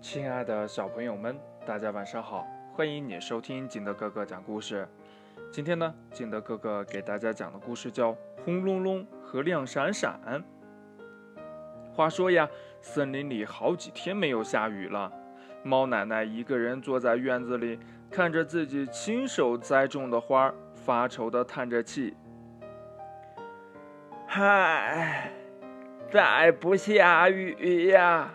亲爱的小朋友们，大家晚上好！欢迎你收听金德哥哥讲故事。今天呢，金德哥哥给大家讲的故事叫《轰隆隆和亮闪闪》。话说呀，森林里好几天没有下雨了，猫奶奶一个人坐在院子里，看着自己亲手栽种的花，发愁的叹着气：“嗨，再不下雨呀！”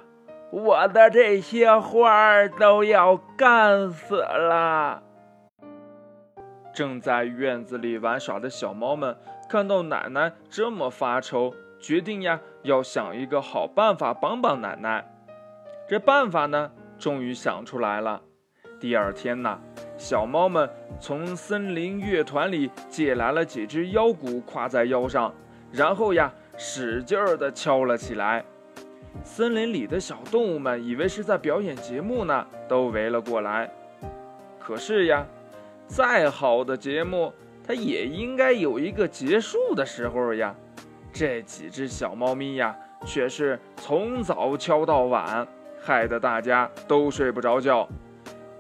我的这些花儿都要干死了。正在院子里玩耍的小猫们看到奶奶这么发愁，决定呀要想一个好办法帮帮奶奶。这办法呢，终于想出来了。第二天呢，小猫们从森林乐团里借来了几只腰鼓，挎在腰上，然后呀使劲儿地敲了起来。森林里的小动物们以为是在表演节目呢，都围了过来。可是呀，再好的节目，它也应该有一个结束的时候呀。这几只小猫咪呀，却是从早敲到晚，害得大家都睡不着觉。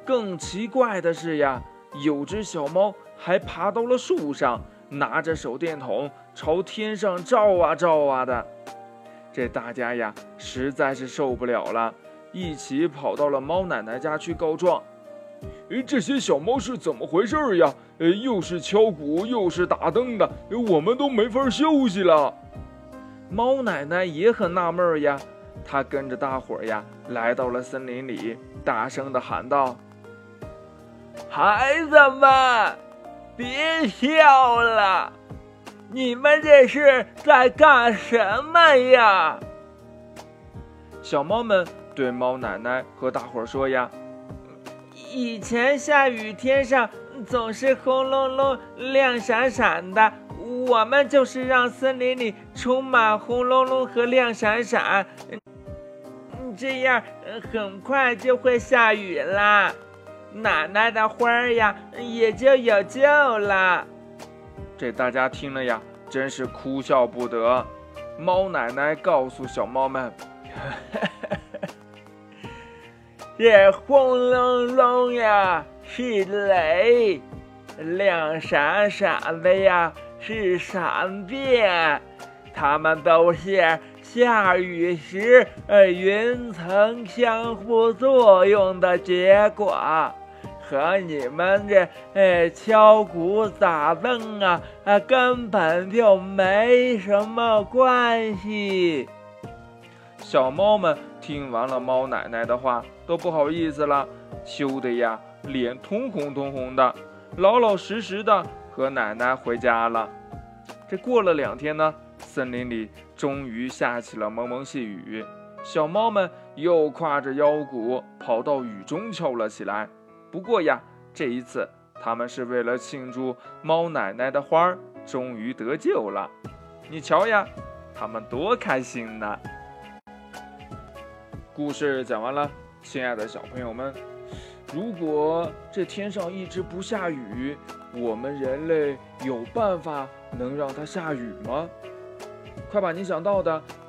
更奇怪的是呀，有只小猫还爬到了树上，拿着手电筒朝天上照啊照啊的。这大家呀，实在是受不了了，一起跑到了猫奶奶家去告状。哎，这些小猫是怎么回事呀？呃，又是敲鼓，又是打灯的，我们都没法休息了。猫奶奶也很纳闷呀，她跟着大伙儿呀，来到了森林里，大声的喊道：“孩子们，别笑了！”你们这是在干什么呀？小猫们对猫奶奶和大伙儿说呀：“以前下雨天上总是轰隆隆、亮闪闪的，我们就是让森林里充满轰隆隆和亮闪闪，这样很快就会下雨啦，奶奶的花儿呀也就有救了。”这大家听了呀，真是哭笑不得。猫奶奶告诉小猫们：“ 这轰隆隆呀是雷，亮闪闪的呀是闪电，它们都是下雨时呃云层相互作用的结果。”和你们这哎敲鼓打灯啊啊根本就没什么关系。小猫们听完了猫奶奶的话，都不好意思了，羞得呀脸通红通红的，老老实实的和奶奶回家了。这过了两天呢，森林里终于下起了蒙蒙细雨，小猫们又挎着腰鼓跑到雨中敲了起来。不过呀，这一次他们是为了庆祝猫奶奶的花儿终于得救了。你瞧呀，他们多开心呐！故事讲完了，亲爱的小朋友们，如果这天上一直不下雨，我们人类有办法能让它下雨吗？快把你想到的